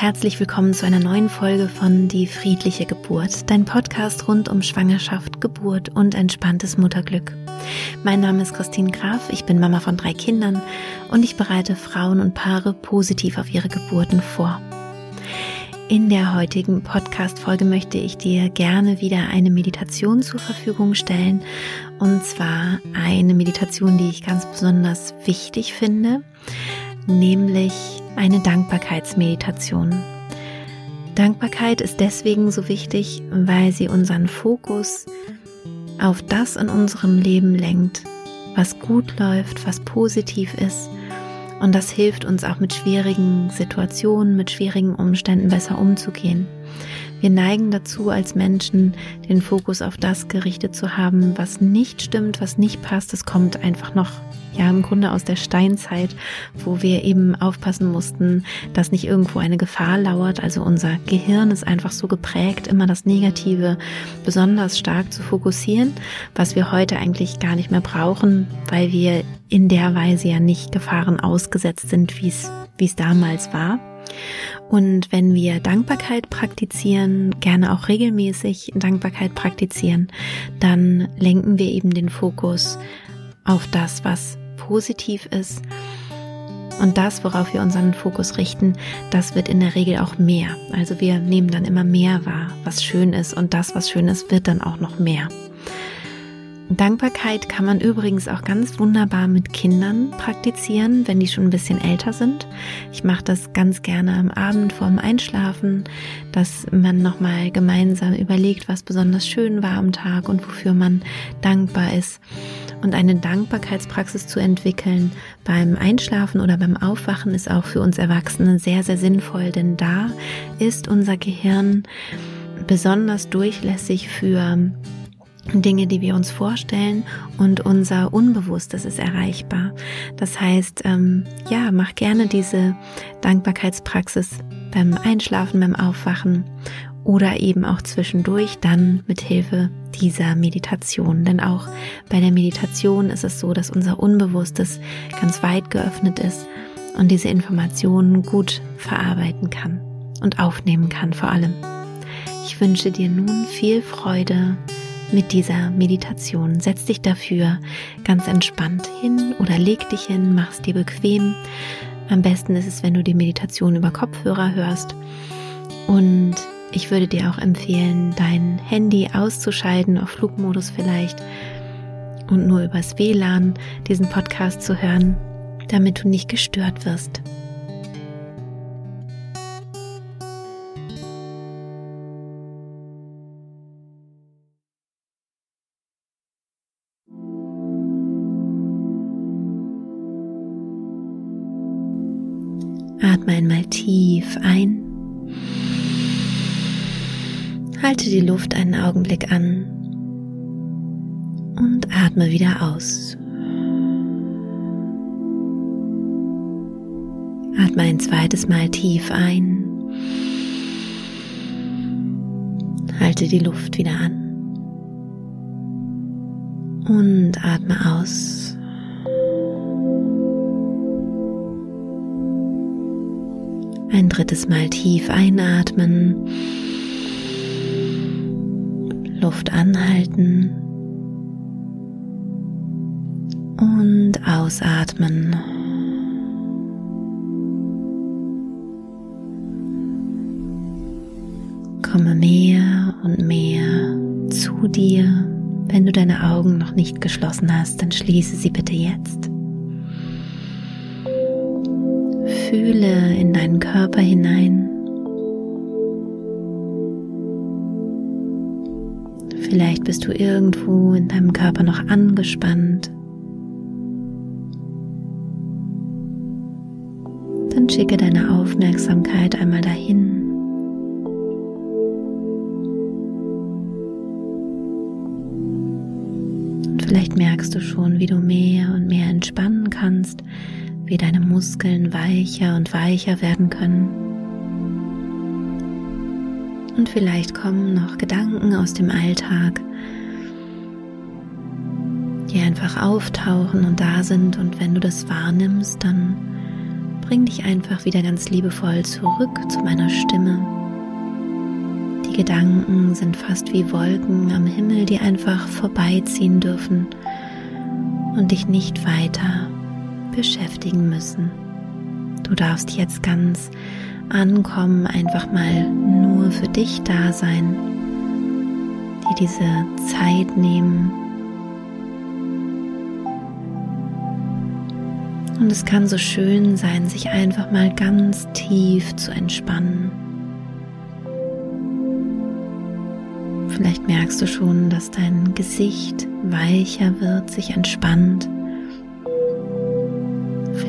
herzlich willkommen zu einer neuen Folge von Die friedliche Geburt, dein Podcast rund um Schwangerschaft, Geburt und entspanntes Mutterglück. Mein Name ist Christine Graf, ich bin Mama von drei Kindern und ich bereite Frauen und Paare positiv auf ihre Geburten vor. In der heutigen Podcast-Folge möchte ich dir gerne wieder eine Meditation zur Verfügung stellen. Und zwar eine Meditation, die ich ganz besonders wichtig finde, nämlich eine Dankbarkeitsmeditation. Dankbarkeit ist deswegen so wichtig, weil sie unseren Fokus auf das in unserem Leben lenkt, was gut läuft, was positiv ist und das hilft uns auch mit schwierigen Situationen, mit schwierigen Umständen besser umzugehen. Wir neigen dazu, als Menschen den Fokus auf das gerichtet zu haben, was nicht stimmt, was nicht passt. Es kommt einfach noch, ja, im Grunde aus der Steinzeit, wo wir eben aufpassen mussten, dass nicht irgendwo eine Gefahr lauert. Also unser Gehirn ist einfach so geprägt, immer das Negative besonders stark zu fokussieren, was wir heute eigentlich gar nicht mehr brauchen, weil wir in der Weise ja nicht Gefahren ausgesetzt sind, wie es, wie es damals war. Und wenn wir Dankbarkeit praktizieren, gerne auch regelmäßig Dankbarkeit praktizieren, dann lenken wir eben den Fokus auf das, was positiv ist. Und das, worauf wir unseren Fokus richten, das wird in der Regel auch mehr. Also wir nehmen dann immer mehr wahr, was schön ist. Und das, was schön ist, wird dann auch noch mehr. Dankbarkeit kann man übrigens auch ganz wunderbar mit Kindern praktizieren, wenn die schon ein bisschen älter sind. Ich mache das ganz gerne am Abend vorm Einschlafen, dass man nochmal gemeinsam überlegt, was besonders schön war am Tag und wofür man dankbar ist. Und eine Dankbarkeitspraxis zu entwickeln beim Einschlafen oder beim Aufwachen ist auch für uns Erwachsene sehr, sehr sinnvoll, denn da ist unser Gehirn besonders durchlässig für Dinge, die wir uns vorstellen und unser Unbewusstes ist erreichbar. Das heißt, ähm, ja, mach gerne diese Dankbarkeitspraxis beim Einschlafen, beim Aufwachen oder eben auch zwischendurch dann mit Hilfe dieser Meditation. Denn auch bei der Meditation ist es so, dass unser Unbewusstes ganz weit geöffnet ist und diese Informationen gut verarbeiten kann und aufnehmen kann vor allem. Ich wünsche dir nun viel Freude mit dieser Meditation. Setz dich dafür ganz entspannt hin oder leg dich hin, mach es dir bequem. Am besten ist es, wenn du die Meditation über Kopfhörer hörst. Und ich würde dir auch empfehlen, dein Handy auszuschalten, auf Flugmodus vielleicht, und nur übers WLAN diesen Podcast zu hören, damit du nicht gestört wirst. Tief ein. Halte die Luft einen Augenblick an und atme wieder aus. Atme ein zweites Mal tief ein. Halte die Luft wieder an. Und atme aus. Ein drittes Mal tief einatmen. Luft anhalten. Und ausatmen. Komme mehr und mehr zu dir. Wenn du deine Augen noch nicht geschlossen hast, dann schließe sie bitte jetzt. Fühle in deinen Körper hinein. Vielleicht bist du irgendwo in deinem Körper noch angespannt. Dann schicke deine Aufmerksamkeit einmal dahin. Und vielleicht merkst du schon, wie du mehr und mehr entspannen kannst, wie deine Muskeln weicher und weicher werden können. Und vielleicht kommen noch Gedanken aus dem Alltag, die einfach auftauchen und da sind. Und wenn du das wahrnimmst, dann bring dich einfach wieder ganz liebevoll zurück zu meiner Stimme. Die Gedanken sind fast wie Wolken am Himmel, die einfach vorbeiziehen dürfen und dich nicht weiter beschäftigen müssen. Du darfst jetzt ganz ankommen, einfach mal nur für dich da sein, dir diese Zeit nehmen. Und es kann so schön sein, sich einfach mal ganz tief zu entspannen. Vielleicht merkst du schon, dass dein Gesicht weicher wird, sich entspannt.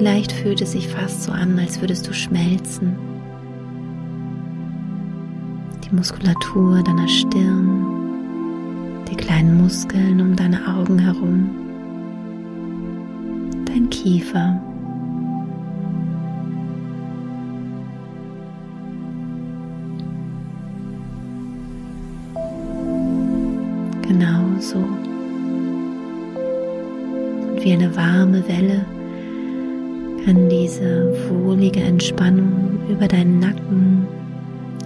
Vielleicht fühlt es sich fast so an, als würdest du schmelzen. Die Muskulatur deiner Stirn, die kleinen Muskeln um deine Augen herum, dein Kiefer. Genauso. Und wie eine warme Welle kann diese wohlige Entspannung über deinen Nacken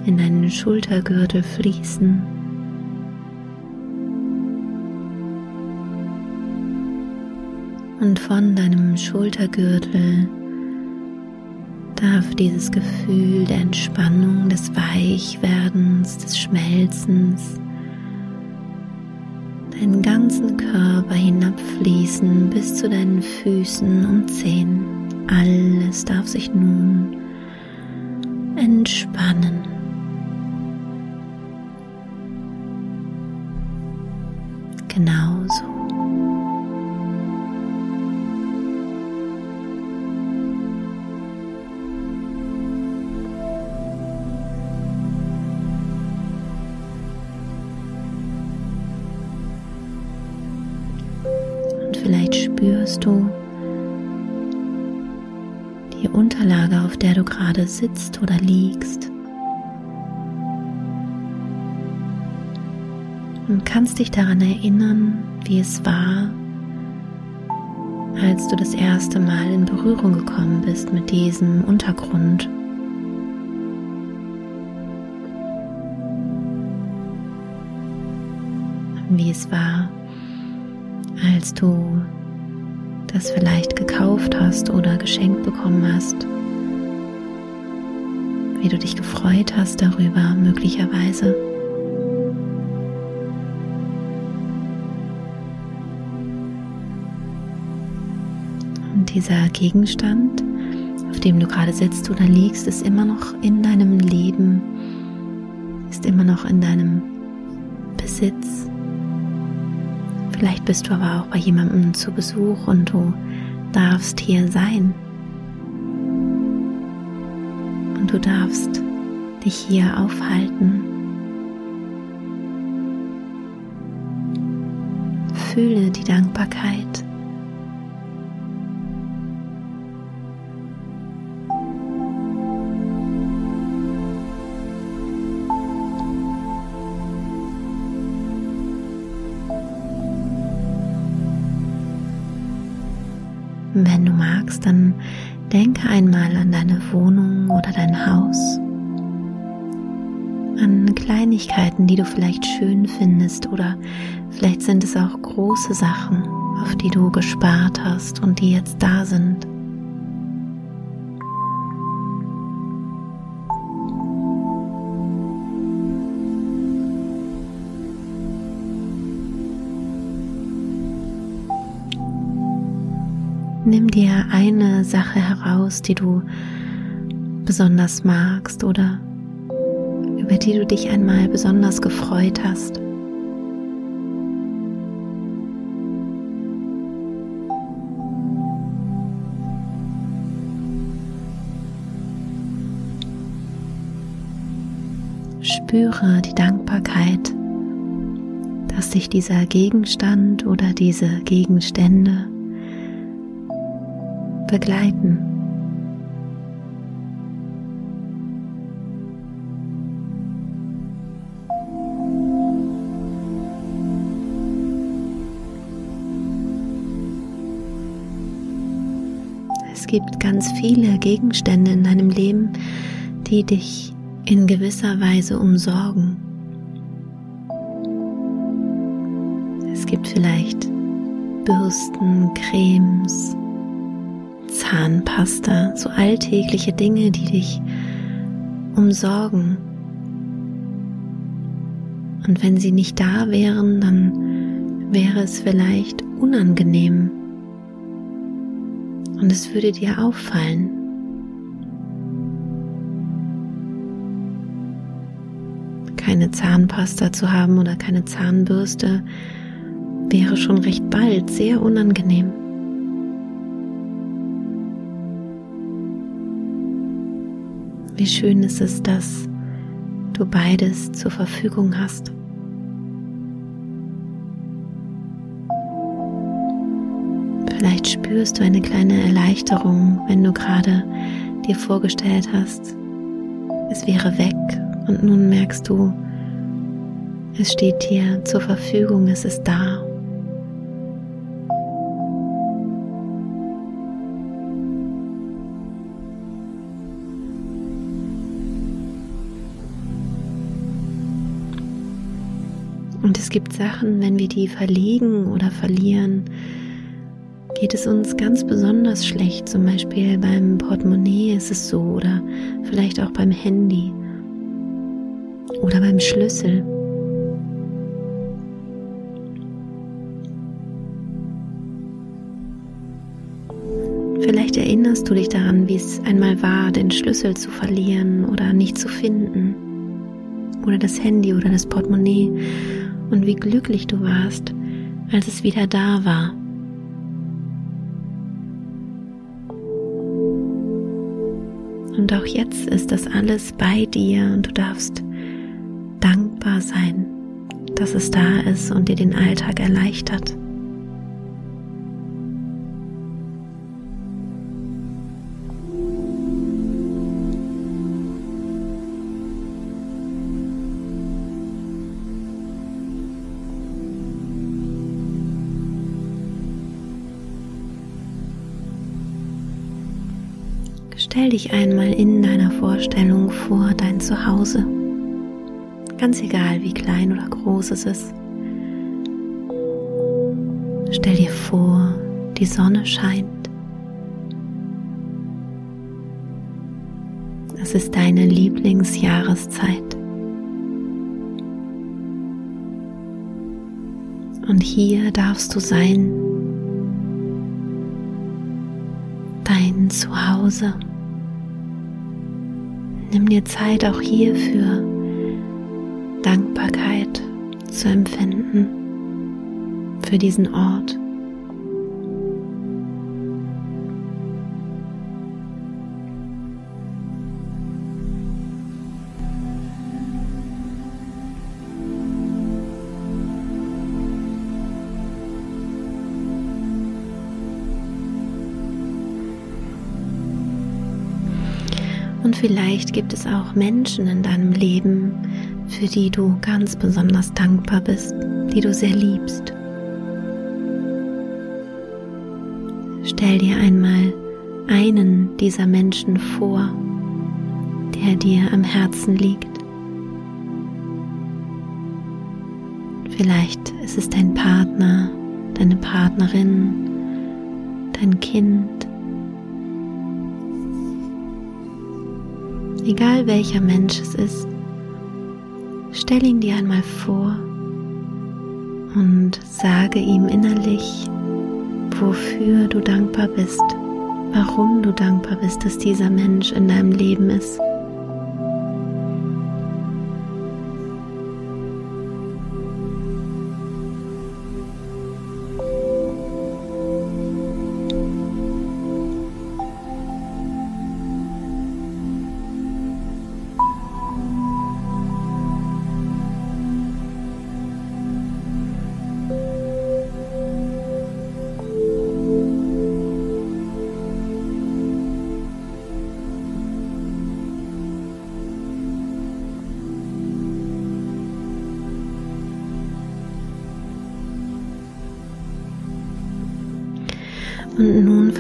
in deinen Schultergürtel fließen. Und von deinem Schultergürtel darf dieses Gefühl der Entspannung, des Weichwerdens, des Schmelzens deinen ganzen Körper hinabfließen bis zu deinen Füßen und Zehen. Alles darf sich nun entspannen. Genauso. Auf der du gerade sitzt oder liegst. Und kannst dich daran erinnern, wie es war, als du das erste Mal in Berührung gekommen bist mit diesem Untergrund. Wie es war, als du das vielleicht gekauft hast oder geschenkt bekommen hast. Wie du dich gefreut hast darüber möglicherweise. Und dieser Gegenstand, auf dem du gerade sitzt oder liegst, ist immer noch in deinem Leben, ist immer noch in deinem Besitz. Vielleicht bist du aber auch bei jemandem zu Besuch und du darfst hier sein. Du darfst dich hier aufhalten. Fühle die Dankbarkeit. Wenn du magst, dann denke einmal an deine Wohnung oder dein Haus, an Kleinigkeiten, die du vielleicht schön findest oder vielleicht sind es auch große Sachen, auf die du gespart hast und die jetzt da sind. Nimm dir eine Sache heraus, die du besonders magst oder über die du dich einmal besonders gefreut hast. Spüre die Dankbarkeit, dass sich dieser Gegenstand oder diese Gegenstände begleiten. Es gibt ganz viele Gegenstände in deinem Leben, die dich in gewisser Weise umsorgen. Es gibt vielleicht Bürsten, Cremes, Zahnpasta, so alltägliche Dinge, die dich umsorgen. Und wenn sie nicht da wären, dann wäre es vielleicht unangenehm. Und es würde dir auffallen. Keine Zahnpasta zu haben oder keine Zahnbürste wäre schon recht bald sehr unangenehm. Wie schön ist es, dass du beides zur Verfügung hast. Vielleicht spürst du eine kleine Erleichterung, wenn du gerade dir vorgestellt hast, es wäre weg und nun merkst du, es steht dir zur Verfügung, es ist da. Und es gibt Sachen, wenn wir die verlegen oder verlieren, geht es uns ganz besonders schlecht. Zum Beispiel beim Portemonnaie ist es so oder vielleicht auch beim Handy oder beim Schlüssel. Vielleicht erinnerst du dich daran, wie es einmal war, den Schlüssel zu verlieren oder nicht zu finden. Oder das Handy oder das Portemonnaie und wie glücklich du warst, als es wieder da war. Und auch jetzt ist das alles bei dir und du darfst dankbar sein, dass es da ist und dir den Alltag erleichtert. Stell dich einmal in deiner Vorstellung vor dein Zuhause. Ganz egal, wie klein oder groß es ist. Stell dir vor, die Sonne scheint. Es ist deine Lieblingsjahreszeit. Und hier darfst du sein, dein Zuhause. Nimm dir Zeit auch hierfür Dankbarkeit zu empfinden für diesen Ort. Und vielleicht gibt es auch Menschen in deinem Leben, für die du ganz besonders dankbar bist, die du sehr liebst. Stell dir einmal einen dieser Menschen vor, der dir am Herzen liegt. Vielleicht ist es dein Partner, deine Partnerin, dein Kind, egal welcher Mensch es ist, stell ihn dir einmal vor und sage ihm innerlich, wofür du dankbar bist, warum du dankbar bist, dass dieser Mensch in deinem Leben ist.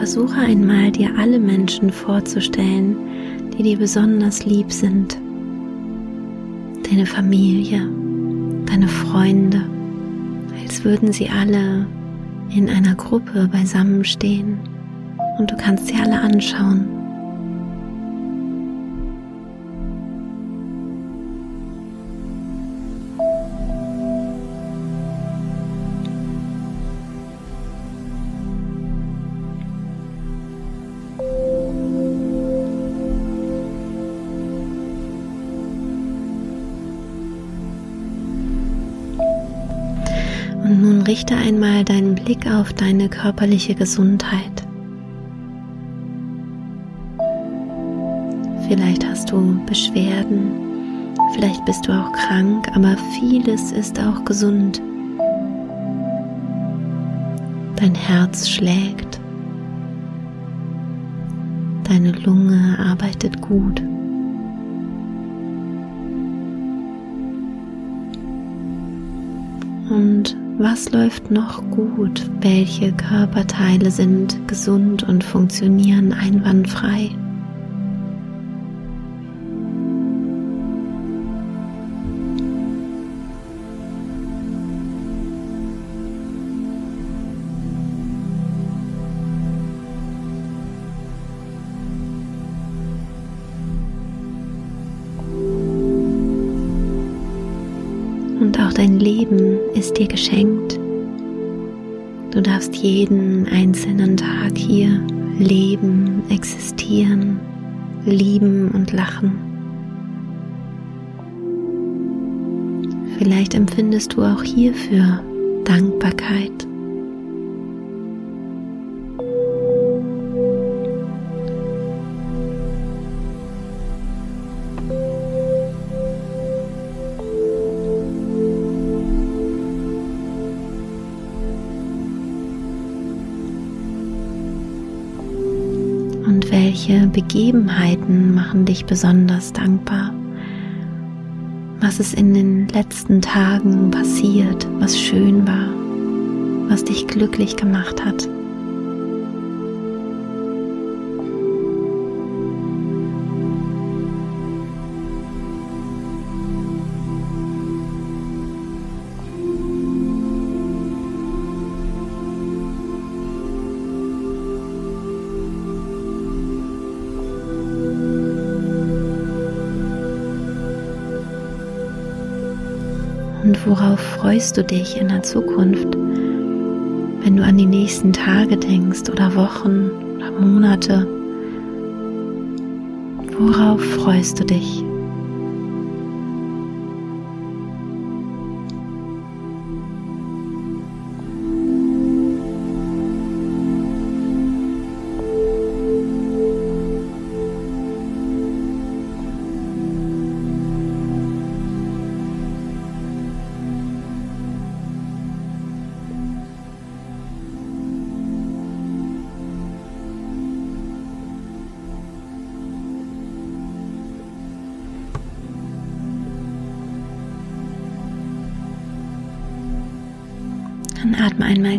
Versuche einmal dir alle Menschen vorzustellen, die dir besonders lieb sind. Deine Familie, deine Freunde, als würden sie alle in einer Gruppe beisammenstehen und du kannst sie alle anschauen. Richte einmal deinen Blick auf deine körperliche Gesundheit. Vielleicht hast du Beschwerden, vielleicht bist du auch krank, aber vieles ist auch gesund. Dein Herz schlägt, deine Lunge arbeitet gut. Und was läuft noch gut? Welche Körperteile sind gesund und funktionieren einwandfrei? Dir geschenkt. Du darfst jeden einzelnen Tag hier leben, existieren, lieben und lachen. Vielleicht empfindest du auch hierfür Dankbarkeit. Begebenheiten machen dich besonders dankbar? Was ist in den letzten Tagen passiert, was schön war, was dich glücklich gemacht hat? Worauf freust du dich in der Zukunft, wenn du an die nächsten Tage denkst oder Wochen oder Monate? Worauf freust du dich?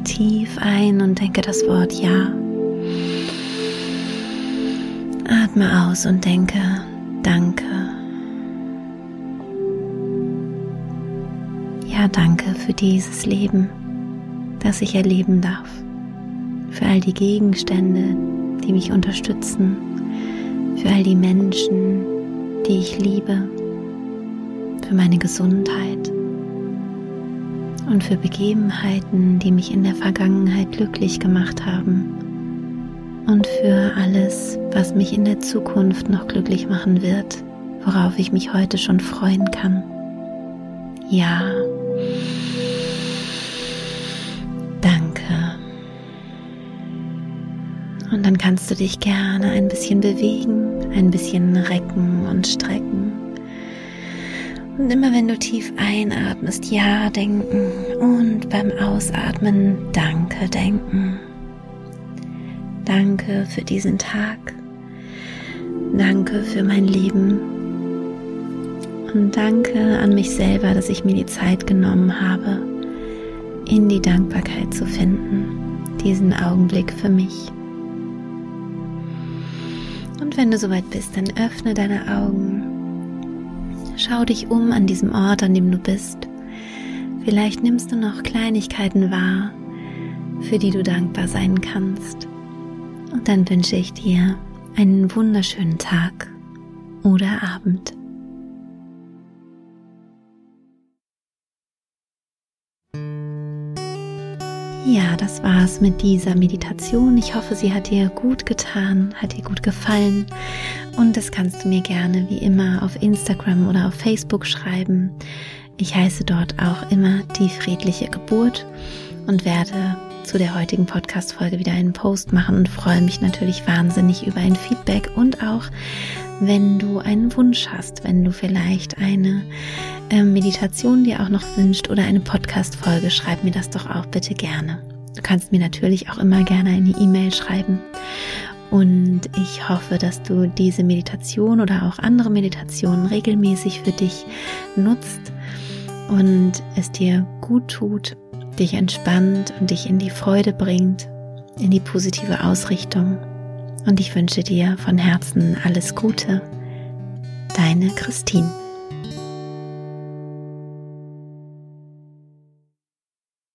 Tief ein und denke das Wort Ja. Atme aus und denke Danke. Ja, danke für dieses Leben, das ich erleben darf. Für all die Gegenstände, die mich unterstützen. Für all die Menschen, die ich liebe. Für meine Gesundheit und für Begebenheiten, die mich in der Vergangenheit glücklich gemacht haben und für alles, was mich in der Zukunft noch glücklich machen wird, worauf ich mich heute schon freuen kann. Ja. Danke. Und dann kannst du dich gerne ein bisschen bewegen, ein bisschen recken und strecken. Und immer wenn du tief einatmest, ja denken und beim Ausatmen Danke denken. Danke für diesen Tag. Danke für mein Leben. Und danke an mich selber, dass ich mir die Zeit genommen habe, in die Dankbarkeit zu finden, diesen Augenblick für mich. Und wenn du soweit bist, dann öffne deine Augen. Schau dich um an diesem Ort, an dem du bist. Vielleicht nimmst du noch Kleinigkeiten wahr, für die du dankbar sein kannst. Und dann wünsche ich dir einen wunderschönen Tag oder Abend. Ja, das war's mit dieser Meditation. Ich hoffe, sie hat dir gut getan, hat dir gut gefallen. Und das kannst du mir gerne wie immer auf Instagram oder auf Facebook schreiben. Ich heiße dort auch immer die friedliche Geburt und werde zu der heutigen Podcast-Folge wieder einen Post machen und freue mich natürlich wahnsinnig über ein Feedback und auch, wenn du einen Wunsch hast, wenn du vielleicht eine äh, Meditation dir auch noch wünscht oder eine Podcast-Folge, schreib mir das doch auch bitte gerne. Du kannst mir natürlich auch immer gerne eine E-Mail schreiben. Und ich hoffe, dass du diese Meditation oder auch andere Meditationen regelmäßig für dich nutzt und es dir gut tut, dich entspannt und dich in die Freude bringt, in die positive Ausrichtung. Und ich wünsche dir von Herzen alles Gute. Deine Christine.